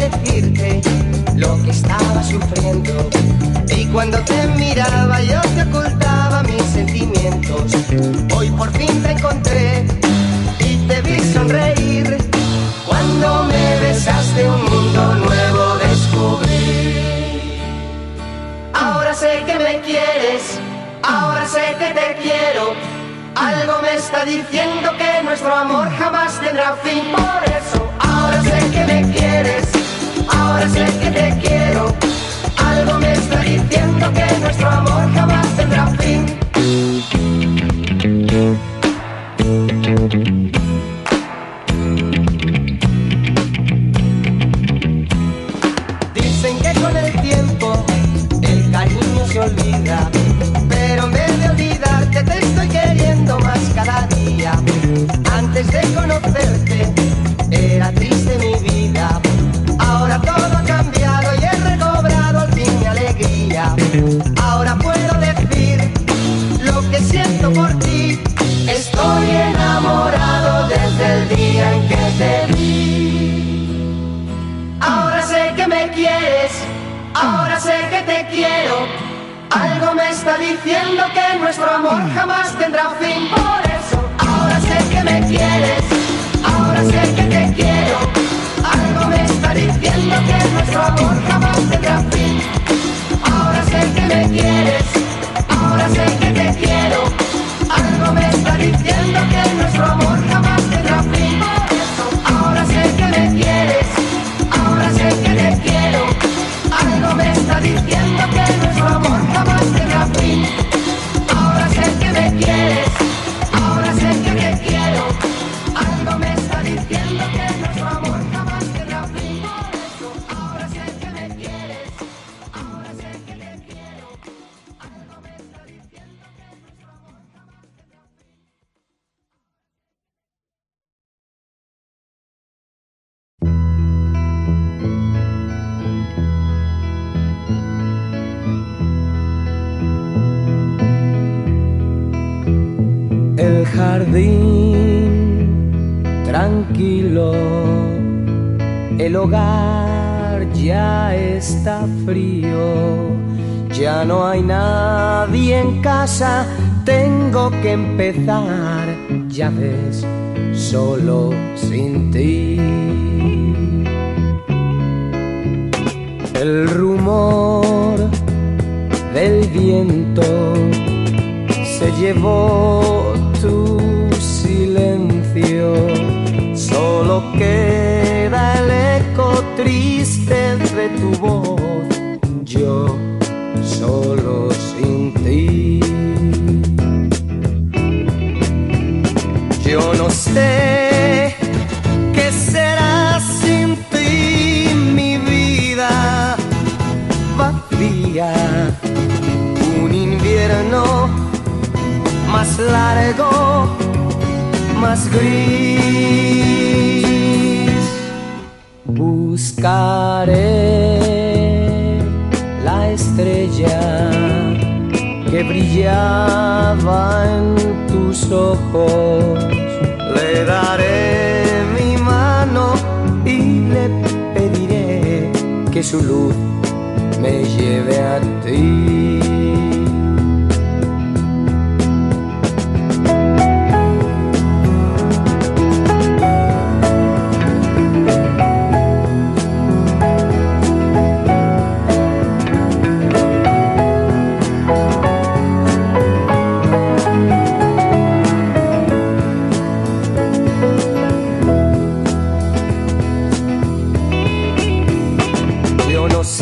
decirte lo que estaba sufriendo y cuando te miraba yo te ocultaba mis sentimientos. Hoy por fin te encontré y te vi sonreír. Cuando me besaste un mundo nuevo descubrí. Ahora sé que me quieres, ahora sé que te quiero. Algo me está diciendo que nuestro amor jamás tendrá fin. Por eso, ahora sé que me quieres, ahora sé que te quiero. Algo me está diciendo que nuestro amor jamás tendrá fin. Dicen que con el tiempo el cariño se olvida, quieres, ahora sé que te quiero. Algo me está diciendo que nuestro amor jamás tendrá fin. Por eso, ahora sé que me quieres, ahora sé que te quiero. Algo me está diciendo que nuestro amor jamás tendrá fin. Ahora sé que me quieres, ahora sé que te quiero. Algo me está diciendo que tranquilo, el hogar ya está frío, ya no hay nadie en casa, tengo que empezar, ya ves, solo sin ti. El rumor del viento se llevó solo queda el eco triste de tu voz, más gris. Buscaré la estrella que brillaba en tus ojos. Le daré mi mano y le pediré que su luz me lleve a ti.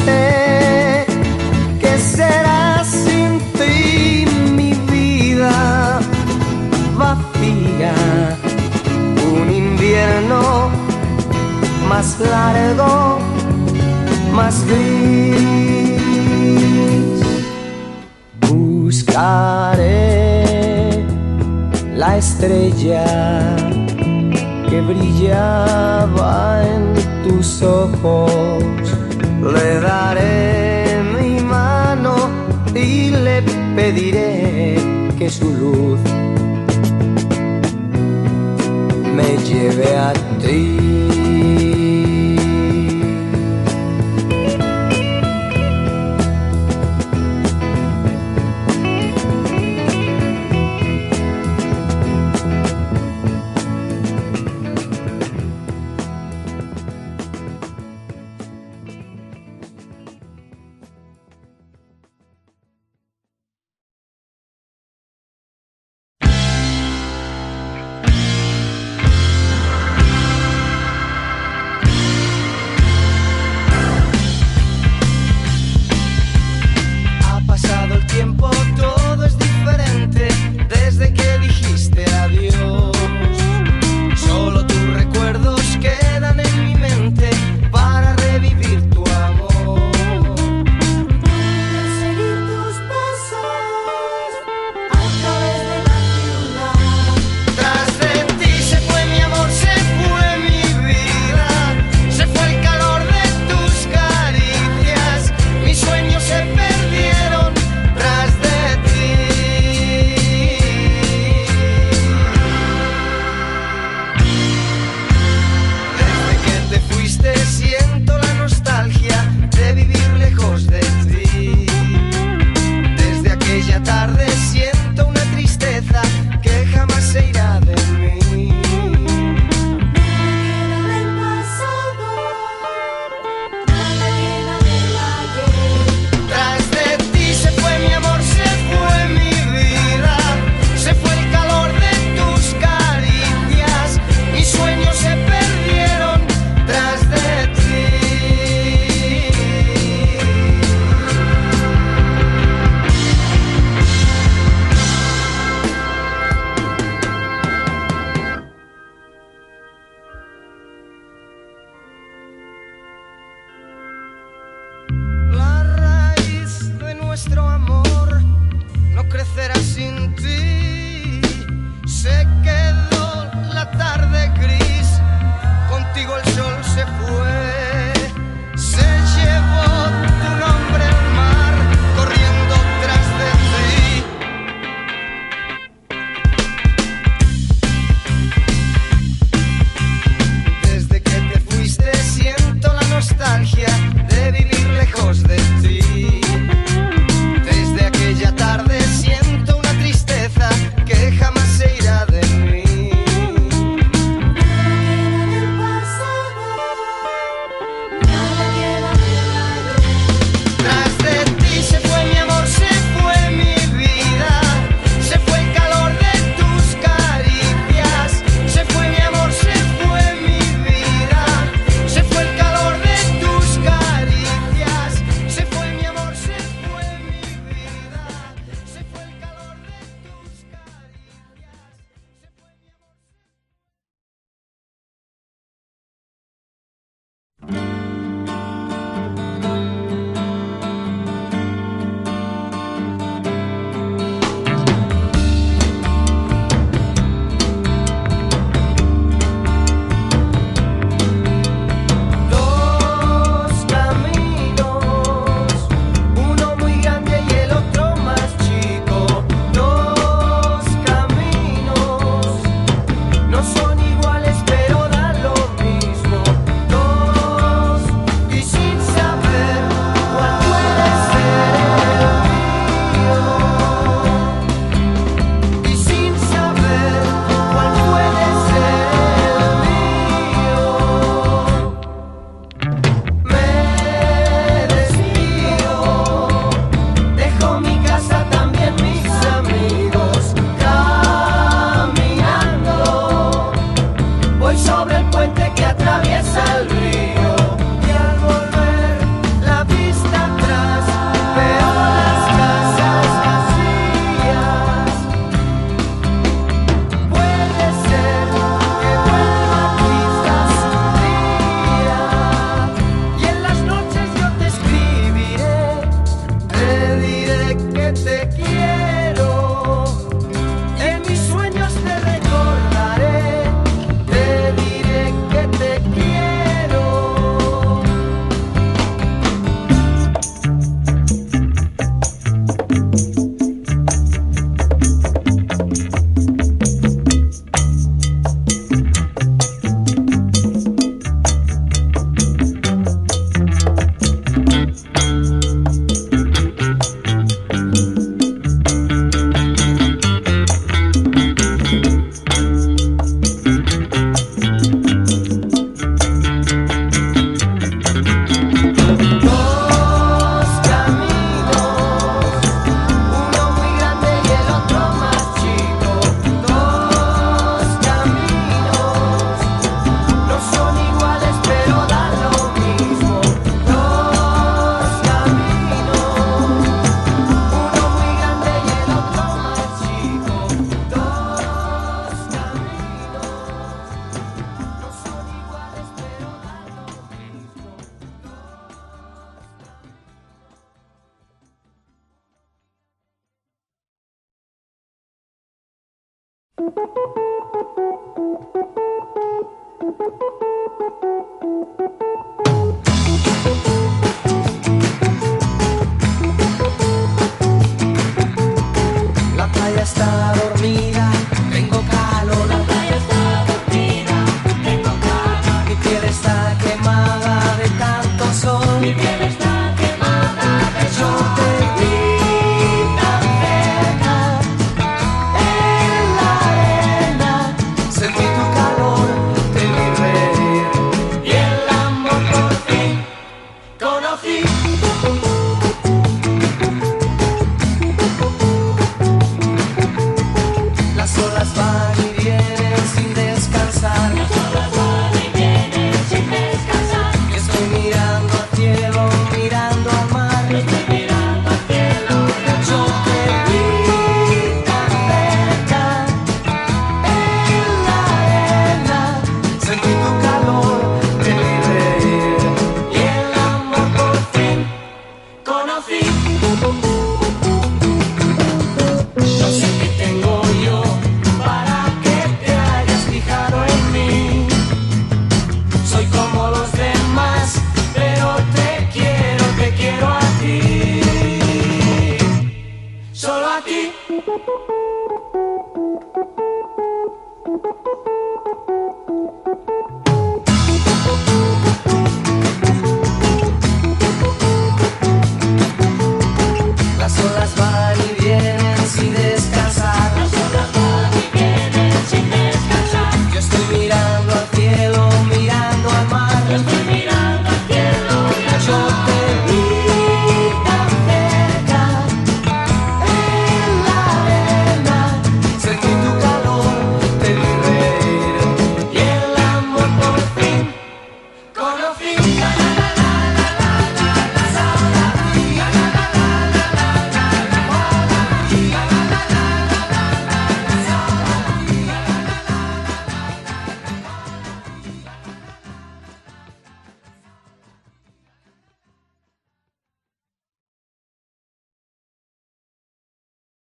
Sé qué será sin ti mi vida vacía. Un invierno más largo, más gris. Buscaré la estrella que brillaba en tus ojos. vea a ti. Thank you.